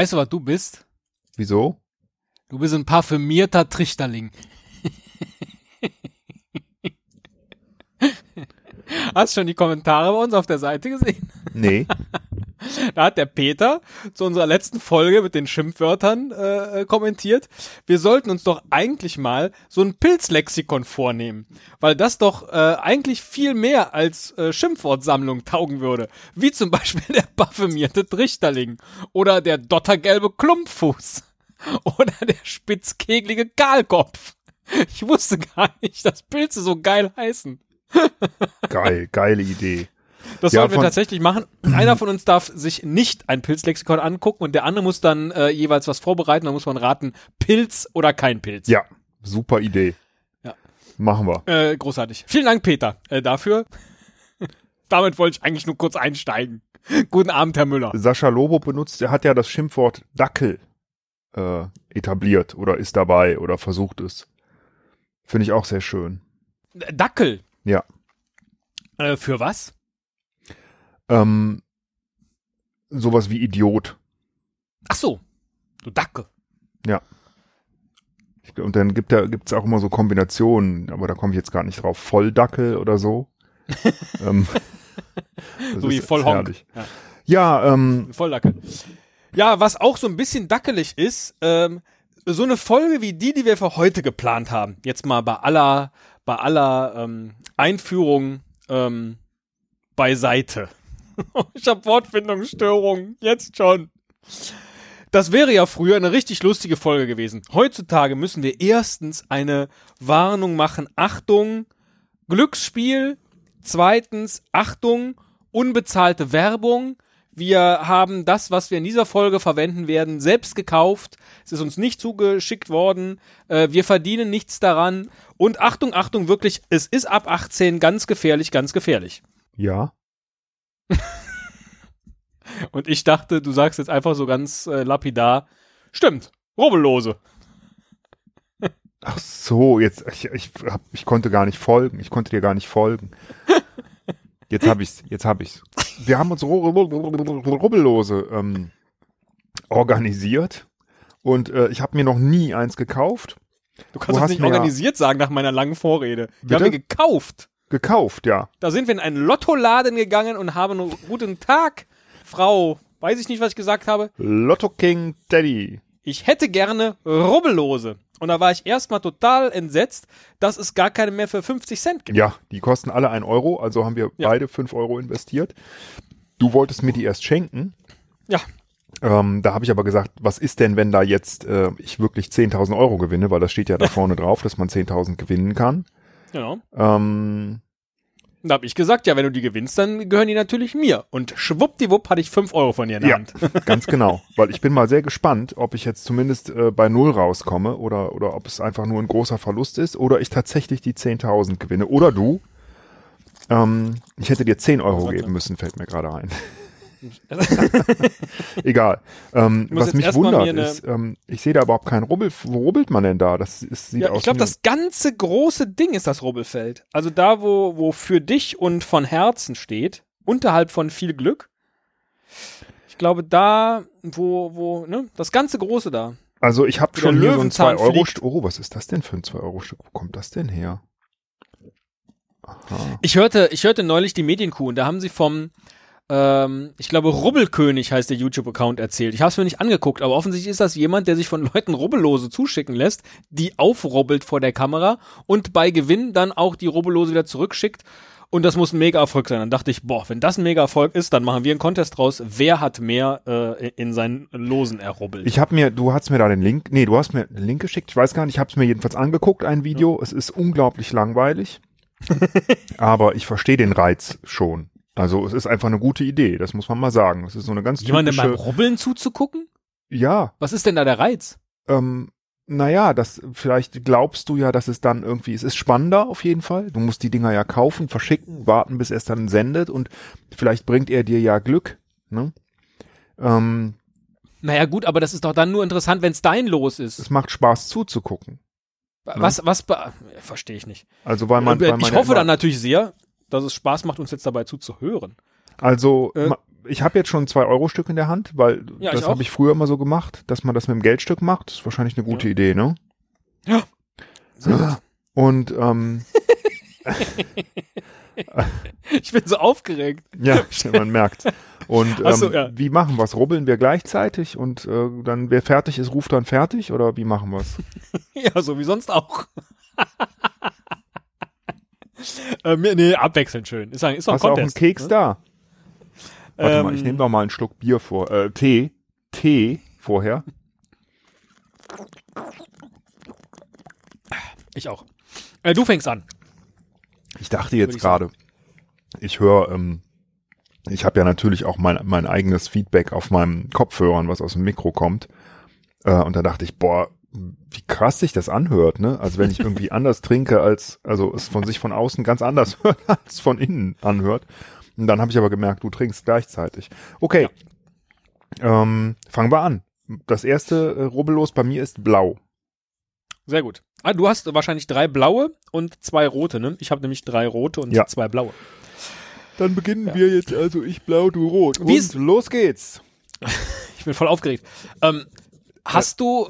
Weißt du, was du bist? Wieso? Du bist ein parfümierter Trichterling. Hast schon die Kommentare bei uns auf der Seite gesehen? Nee. Da hat der Peter zu unserer letzten Folge mit den Schimpfwörtern äh, kommentiert. Wir sollten uns doch eigentlich mal so ein Pilzlexikon vornehmen, weil das doch äh, eigentlich viel mehr als äh, Schimpfwortsammlung taugen würde. Wie zum Beispiel der parfümierte Trichterling oder der dottergelbe Klumpfuß oder der spitzkegelige Kahlkopf. Ich wusste gar nicht, dass Pilze so geil heißen. Geil, geile Idee. Das Ja, sollten wir tatsächlich machen. Einer von uns darf sich nicht ein Pilzlexikon angucken und der andere muss dann äh, jeweils was vorbereiten. Da muss man raten, Pilz oder kein Pilz. Ja, super Idee. Ja. Machen wir. Äh, großartig. Vielen Dank, Peter, äh, dafür. Damit wollte ich eigentlich nur kurz einsteigen. Guten Abend, Herr Müller. Sascha Lobo benutzt, er hat ja das Schimpfwort Dackel äh, etabliert oder ist dabei oder versucht es. Finde ich auch sehr schön. Dackel. Ja. Äh, für was? Ähm, sowas wie Idiot. Ach so. Du Dackel. Ich, und dann gibt er, gibt's auch immer so Kombinationen, aber da komme ich jetzt gar nicht drauf. Volldackel oder so. ähm, So wie Vollhonk. Ja. Ja, ähm, Volldackel. Ja, was auch so ein bisschen dackelig ist, ähm, so eine Folge wie die, die wir für heute geplant haben. Jetzt mal bei aller, bei aller ähm, Einführung ähm, beiseite. ich habe Wortfindungsstörungen, jetzt schon. Das wäre ja früher eine richtig lustige Folge gewesen. Heutzutage müssen wir erstens eine Warnung machen. Achtung, Glücksspiel. Zweitens, Achtung, unbezahlte Werbung. Wir haben das, was wir in dieser Folge verwenden werden, selbst gekauft. Es ist uns nicht zugeschickt worden. Äh, wir verdienen nichts daran. Und Achtung, Achtung, wirklich, es ist ab 18 ganz gefährlich, ganz gefährlich. ja. Und ich dachte, du sagst jetzt einfach so ganz äh, lapidar, stimmt, Rubbellose. Ach so, jetzt, ich, ich, hab, ich konnte gar nicht folgen. Ich konnte dir gar nicht folgen. Jetzt hab ich's, jetzt hab ich's. Wir haben uns Ru- Ru- Ru- Rubbellose ähm, organisiert und äh, ich habe mir noch nie eins gekauft. Du kannst Du nicht mir organisiert sagen nach meiner langen Vorrede. Bitte? haben wir gekauft. Gekauft, ja. Da sind wir in einen Lottoladen gegangen und haben einen guten Tag, Frau, weiß ich nicht, was ich gesagt habe. Lotto King Daddy. Ich hätte gerne Rubbellose. Und da war ich erstmal total entsetzt, dass es gar keine mehr für 50 Cent gibt. Ja, die kosten alle ein Euro, also haben wir Ja. beide fünf Euro investiert. Du wolltest mir die erst schenken. Ja. Ähm, da habe ich aber gesagt, was ist denn, wenn da jetzt äh, ich wirklich 10.000 Euro gewinne, weil das steht ja da vorne drauf, dass man 10.000 gewinnen kann. Genau. Ähm, Da habe ich gesagt, ja, wenn du die gewinnst, dann gehören die natürlich mir. Und schwuppdiwupp hatte ich 5 Euro von dir in der Ja. Hand. ganz genau, weil ich bin mal sehr gespannt, ob ich jetzt zumindest äh, bei Null rauskomme oder, oder ob es einfach nur ein großer Verlust ist oder ich tatsächlich die 10.000 gewinne. Oder du. Ähm, ich hätte dir 10 Euro geben müssen, fällt mir gerade ein. Egal. Ähm, was mich wundert ist, ähm, ich sehe da überhaupt keinen Rubbel. Wo rubbelt man denn da? Das ist, sieht Ja, aus ich glaube, das ganze große Ding ist das Rubbelfeld. Also da, wo, wo für dich und von Herzen steht, unterhalb von viel Glück. Ich glaube, da, wo, wo, ne, das ganze große da. Also ich habe schon hier so ein Löwenzahn 2 Euro. Stück. Oh, was ist das denn für ein 2 Euro Stück? Wo kommt das denn her? Aha. Ich hörte, ich hörte neulich die Medienkuh und da haben sie vom, ähm, ich glaube, Rubbelkönig heißt der YouTube-Account erzählt. Ich habe es mir nicht angeguckt, aber offensichtlich ist das jemand, der sich von Leuten Rubbellose zuschicken lässt, die aufrubbelt vor der Kamera und bei Gewinn dann auch die Rubbellose wieder zurückschickt. Und das muss ein Mega-Erfolg sein. Dann dachte ich, boah, wenn das ein Mega-Erfolg ist, dann machen wir einen Contest draus. Wer hat mehr äh, in seinen Losen errubbelt? Ich habe mir, du hast mir da den Link, nee, du hast mir den Link geschickt, ich weiß gar nicht, ich habe es mir jedenfalls angeguckt, ein Video. Es ist unglaublich langweilig, aber ich verstehe den Reiz schon. Also es ist einfach eine gute Idee, das muss man mal sagen. Es ist so eine ganz Jemandem beim typische, Rubbeln zuzugucken? ja, Was ist denn da der Reiz? ähm, naja, das, vielleicht glaubst du ja, dass es dann irgendwie, es ist spannender auf jeden Fall. Du musst die Dinger ja kaufen, verschicken, warten, bis er es dann sendet und vielleicht bringt er dir ja Glück, ne? Ähm, Naja, gut, aber das ist doch dann nur interessant, wenn es dein Los ist. es macht Spaß zuzugucken. Was, was, be- verstehe ich nicht. Also weil man, weil man ich ja hoffe immer- dann natürlich sehr, dass es Spaß macht, uns jetzt dabei zuzuhören. Also Äh, ich habe jetzt schon ein 2-Euro-Stück in der Hand, weil Ja, das habe ich früher immer so gemacht, dass man das mit dem Geldstück macht. Das ist wahrscheinlich eine gute Ja. Idee, ne? Ja. Gut. Und ähm, Ich bin so aufgeregt. ja, man merkt. Und Ach so, ähm, ja. wie machen wir's? Rubbeln wir gleichzeitig und äh, dann wer fertig ist, ruft dann fertig oder wie machen wir's? Ja, so wie sonst auch. Ähm, nee, abwechselnd schön. Ist, ein, ist doch ein Hast du auch einen Contest. Keks ne? da? Warte mal, Ähm, ich nehme doch mal einen Schluck Bier vor. Äh, Tee. Tee vorher. Ich auch. Äh, du fängst an. Ich dachte jetzt gerade, ich höre, ähm, ich habe ja natürlich auch mein, mein eigenes Feedback auf meinem Kopfhörern, was aus dem Mikro kommt. Äh, und da dachte ich, boah, wie krass sich das anhört, ne? Also wenn ich irgendwie anders trinke, als, also es von sich von außen ganz anders hört, als von innen anhört. Und dann habe ich aber gemerkt, du trinkst gleichzeitig. Okay. Ähm, fangen wir an. Das erste äh, Rubbellos bei mir ist blau. Sehr gut. Ah, du hast wahrscheinlich drei blaue und zwei rote, ne? Ich habe nämlich drei rote und Ja. zwei blaue. Dann beginnen Ja. wir jetzt, also ich blau, du rot. Wie und los geht's. Ich bin voll aufgeregt. Ähm, hast du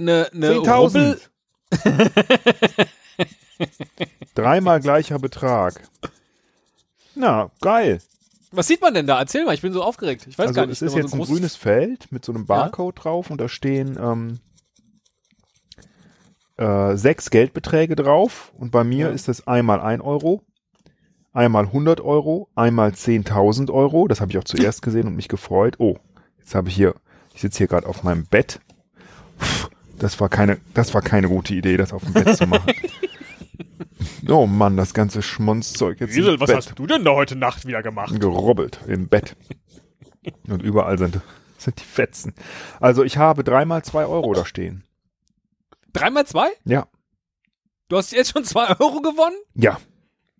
eine, eine 10.000. Rubbel? Dreimal gleicher Betrag. Na, geil. Was sieht man denn da? Erzähl mal, ich bin so aufgeregt. Ich weiß also gar nicht. es ist jetzt so ein grünes Feld mit so einem Barcode drauf und da stehen ähm, äh, sechs Geldbeträge drauf und bei mir Ja. ist das einmal ein Euro, einmal 100 Euro, einmal 10.000 Euro. Das habe ich auch zuerst gesehen und mich gefreut. Oh, jetzt habe ich hier, ich sitze hier gerade auf meinem Bett. Das war keine, das war keine gute Idee, das auf dem Bett zu machen. Oh Mann, das ganze Schmonzzeug jetzt Wiesel, im was Bett hast du denn da heute Nacht wieder gemacht? gerobbelt im Bett. Und überall sind, sind die Fetzen. Also ich habe dreimal zwei Euro da stehen. Dreimal zwei? Ja. Du hast jetzt schon zwei Euro gewonnen? Ja.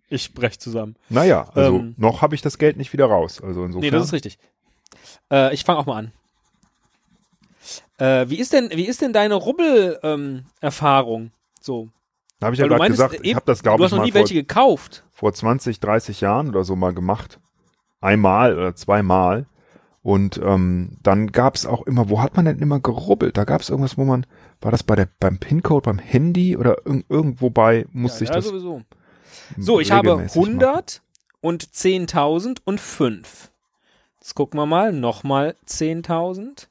Ich brech zusammen. Naja, also Ähm. noch habe ich das Geld nicht wieder raus. Also insofern. Nee, das ist richtig. Äh, ich fange auch mal an. Äh, wie ist denn, wie ist denn deine Rubbel-Erfahrung? so. Da habe ich ja gerade gesagt, ich habe das Du glaube ich hast noch mal nie vor, welche gekauft. vor 20, 30 Jahren oder so mal gemacht. Einmal oder zweimal. Und ähm, dann gab es auch immer, wo hat man denn immer gerubbelt? Da gab es irgendwas, wo man, war das bei der beim PIN-Code, beim Handy oder irg irgendwo bei musste ja, ich das sowieso. So, ich habe regelmäßig machen. 100 und 10.000 und 5. Jetzt gucken wir mal. Nochmal 10.000.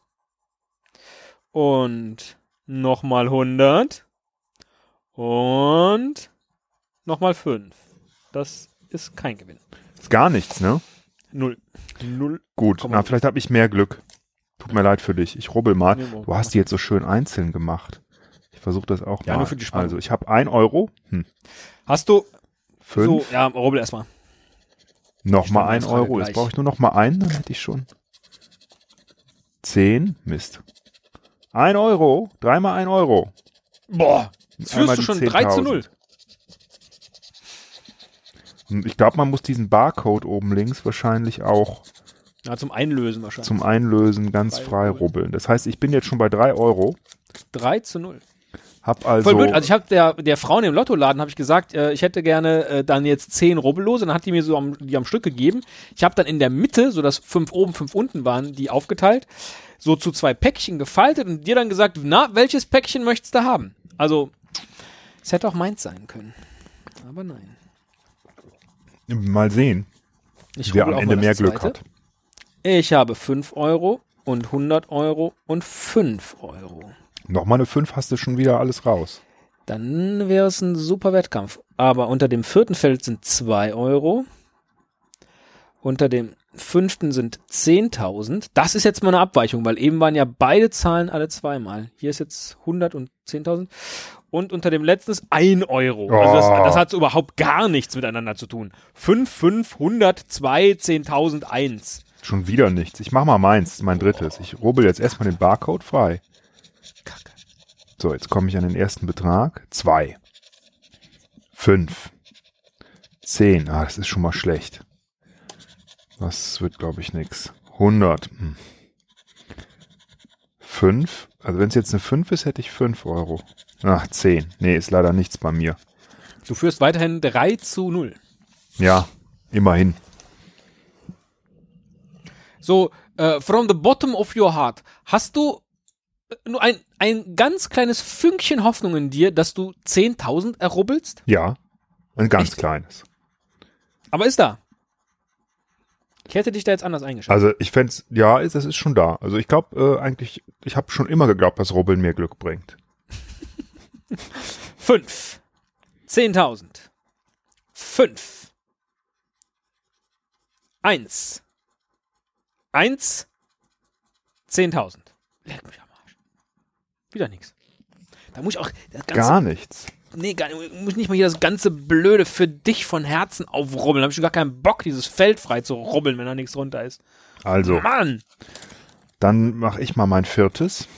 Und nochmal 100. Und nochmal 5. Das ist kein Gewinn. Ist gar nichts, ne? Null. Null. Gut, na, vielleicht habe ich mehr Glück. Tut mir leid für dich. Ich rubbel mal. Du hast die jetzt so schön einzeln gemacht. Ich versuche das auch Ja, mal. nur für die Spannung. Also ich habe ein Euro, hm, Hast du fünf, so, ja, rubbel erstmal. nochmal ein Standardfrage Euro. Jetzt brauche ich nur noch mal einen, dann hätte ich schon. Zehn, Mist. Ein Euro, dreimal ein Euro. Boah, jetzt führst du schon 3 zu 10.000. 0. Hm, Ich glaube, man muss diesen Barcode oben links wahrscheinlich auch Ja, zum Einlösen wahrscheinlich. zum Einlösen ganz Frei frei rubbeln. rubbeln. Das heißt, ich bin jetzt schon bei drei Euro. 3 zu 0. Hab also, Voll blöd. Also ich habe der, der Frau in dem Lottoladen habe ich gesagt, äh, ich hätte gerne äh, dann jetzt 10 Rubbellose. Dann hat die mir so am, die am Stück gegeben. Ich habe dann in der Mitte, so dass fünf oben, fünf unten waren, die aufgeteilt, so zu zwei Päckchen gefaltet und dir dann gesagt, na, welches Päckchen möchtest du haben? Also, es hätte auch meins sein können. Aber nein. mal sehen, Ich wer am Ende mehr Glück zweite. hat. Ich habe 5 Euro und 100 Euro und 5 Euro. Nochmal eine 5 hast du schon wieder alles raus. Dann wäre es ein super Wettkampf. Aber unter dem vierten Feld sind 2 Euro. Unter dem fünften sind 10.000. Das ist jetzt mal eine Abweichung, weil eben waren ja beide Zahlen alle zweimal. Hier ist jetzt 100 und 10.000. Und unter dem letzten ist 1 Euro. Also das, Oh. das hat überhaupt gar nichts miteinander zu tun. 5, 5, 100, 2, 10.000, 1. Schon wieder nichts. Ich mach mal meins, mein drittes. Ich rubbel jetzt erstmal den Barcode frei. Kacke. So, jetzt komme ich an den ersten Betrag. Zwei. Fünf. Zehn. Ah, das ist schon mal schlecht. Das wird, glaube ich, nix. 100. Hm. Fünf. Also wenn es jetzt eine 5 ist, hätte ich 5 Euro. Ach, 10. Nee, ist leider nichts bei mir. Du führst weiterhin 3 zu 0. Ja, immerhin. So, äh, from the bottom of your heart, hast du äh, nur ein, ein ganz kleines Fünkchen Hoffnung in dir, dass du 10.000 errubbelst? Ja, ein ganz Echt? kleines. Aber ist da. Ich hätte dich da jetzt anders eingeschätzt. Also ich fände ja, ist- das ist schon da. Also ich glaube äh, eigentlich, ich habe schon immer geglaubt, dass Rubbeln mir Glück bringt. Fünf. Zehntausend. Fünf. Eins. Eins. Zehntausend. Leck mich am Arsch. Wieder nix. Da muss ich auch ganze, Gar nichts. Nee, gar, muss nicht mal hier das ganze Blöde für dich von Herzen aufrubbeln. Da habe ich schon gar keinen Bock, dieses Feld frei zu rubbeln, wenn da nichts runter ist. Also, Mann! dann mache ich mal mein viertes.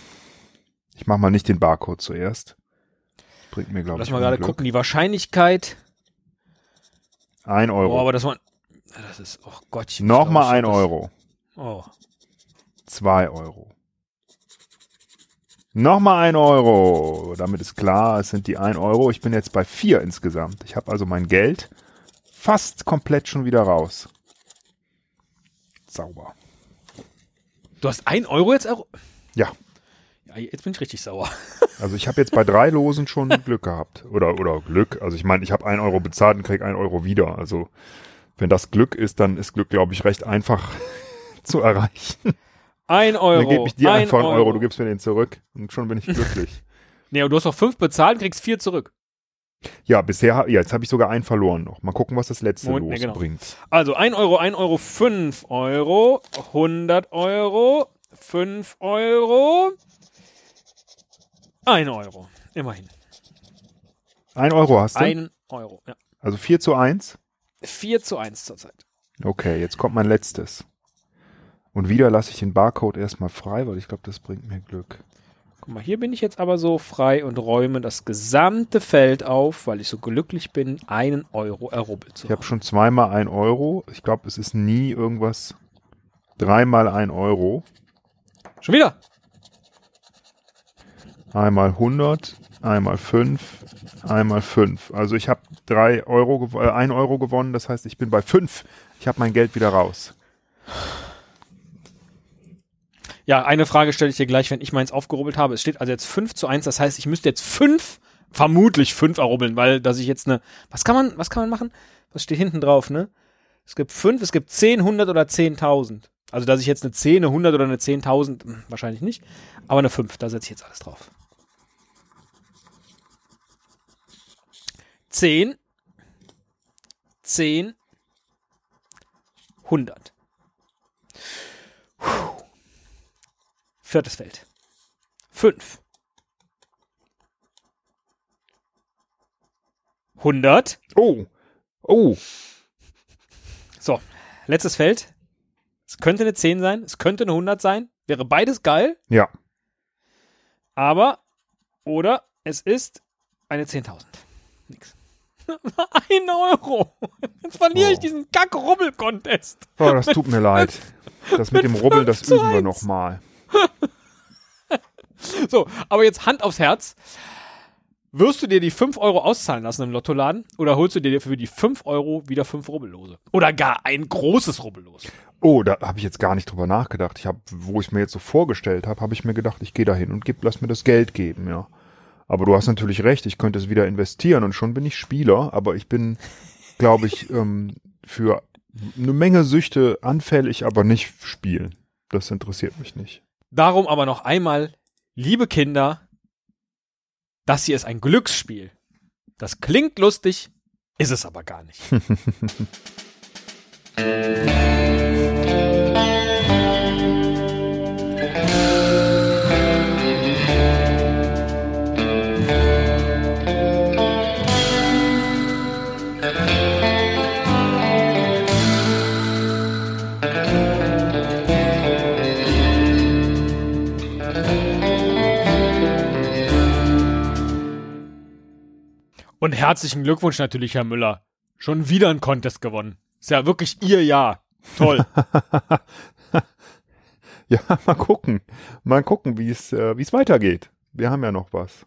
Ich mache mal nicht den Barcode zuerst. Bringt mir, glaube Lass ich, mal gerade gucken, die Wahrscheinlichkeit. Ein Oh, Euro. aber das war. Das ist, oh Gott. Nochmal ein Euro. Oh. Zwei Euro. Nochmal ein Euro. Damit ist klar, es sind die ein Euro. Ich bin jetzt bei vier insgesamt. Ich habe also mein Geld fast komplett schon wieder raus. Sauber. Du hast ein Euro jetzt? erru- Ja, Ja, jetzt bin ich richtig sauer. also ich habe jetzt bei drei Losen schon Glück gehabt. Oder, oder Glück. Also ich meine, ich habe ein Euro bezahlt und krieg ein Euro wieder. Also wenn das Glück ist, dann ist Glück, glaube ich, recht einfach zu erreichen. Ein Euro. Dann gebe ich dir ein einfach einen Euro, du gibst mir den zurück und schon bin ich glücklich. Nee, aber du hast doch fünf bezahlt, kriegst vier zurück. Ja, bisher, ja, jetzt habe ich sogar einen verloren noch. Mal gucken, was das letzte Moment, nee, genau. bringt. Also ein Euro, ein Euro, fünf Euro, 100 Euro, fünf Euro, ein Euro. Immerhin. Ein Euro hast du? Ein Euro. Ja. Also 4 zu 1? Vier zu eins zurzeit. Okay, jetzt kommt mein letztes. Und wieder lasse ich den Barcode erstmal frei, weil ich glaube, das bringt mir Glück. Guck mal, hier bin ich jetzt aber so frei und räume das gesamte Feld auf, weil ich so glücklich bin, einen Euro errubbelt zu Ich habe haben. schon zweimal ein Euro. Ich glaube, es ist nie irgendwas. Dreimal ein Euro. Schon wieder? Einmal 100, einmal 5, einmal 5. Also ich habe drei Euro, gew- äh, ein Euro gewonnen. Das heißt, ich bin bei 5. Ich habe mein Geld wieder raus. Ja, eine Frage stelle ich dir gleich, wenn ich meins aufgerubbelt habe. Es steht also jetzt 5 zu 1, das heißt, ich müsste jetzt 5, vermutlich 5 errubbeln, weil dass ich jetzt eine. Was kann man, was kann man machen? Was steht hinten drauf, ne? Es gibt 5, es gibt 10, 100 oder 10.000. Also, dass ich jetzt eine 10, eine 100 oder eine 10.000, hm, wahrscheinlich nicht. Aber eine 5, da setze ich jetzt alles drauf. 10, 10, 100. Viertes Feld. Fünf. 100. Oh, oh, So, letztes Feld. Es könnte eine 10 sein, es könnte eine 100 sein. Wäre beides geil, ja. aber oder es ist eine 10.000. Nix. Ein Euro. Jetzt verliere ich Oh. diesen Kack-Rubbel-Contest. Oh, das tut mir leid. Das mit dem Rubbeln, das üben wir nochmal. So, aber jetzt Hand aufs Herz. Wirst du dir die 5 Euro auszahlen lassen im Lottoladen oder holst du dir für die 5 Euro wieder 5 Rubbellose? Oder gar ein großes Rubbellos? Oh, da habe ich jetzt gar nicht drüber nachgedacht. Ich habe, wo ich mir jetzt so vorgestellt habe, habe ich mir gedacht, ich gehe da hin und geb, lass mir das Geld geben, ja. Aber du hast natürlich recht, ich könnte es wieder investieren und schon bin ich Spieler, aber ich bin, glaube ich, ähm, für eine Menge Süchte anfällig, aber nicht spielen. Das interessiert mich nicht. Darum aber noch einmal, liebe Kinder, das hier ist ein Glücksspiel. Das klingt lustig, ist es aber gar nicht. Und herzlichen Glückwunsch natürlich, Herr Müller. Schon wieder ein Contest gewonnen. Ist ja wirklich Ihr Jahr. Toll. Ja, mal gucken. Mal gucken, wie es, äh, es weitergeht. Wir haben ja noch was.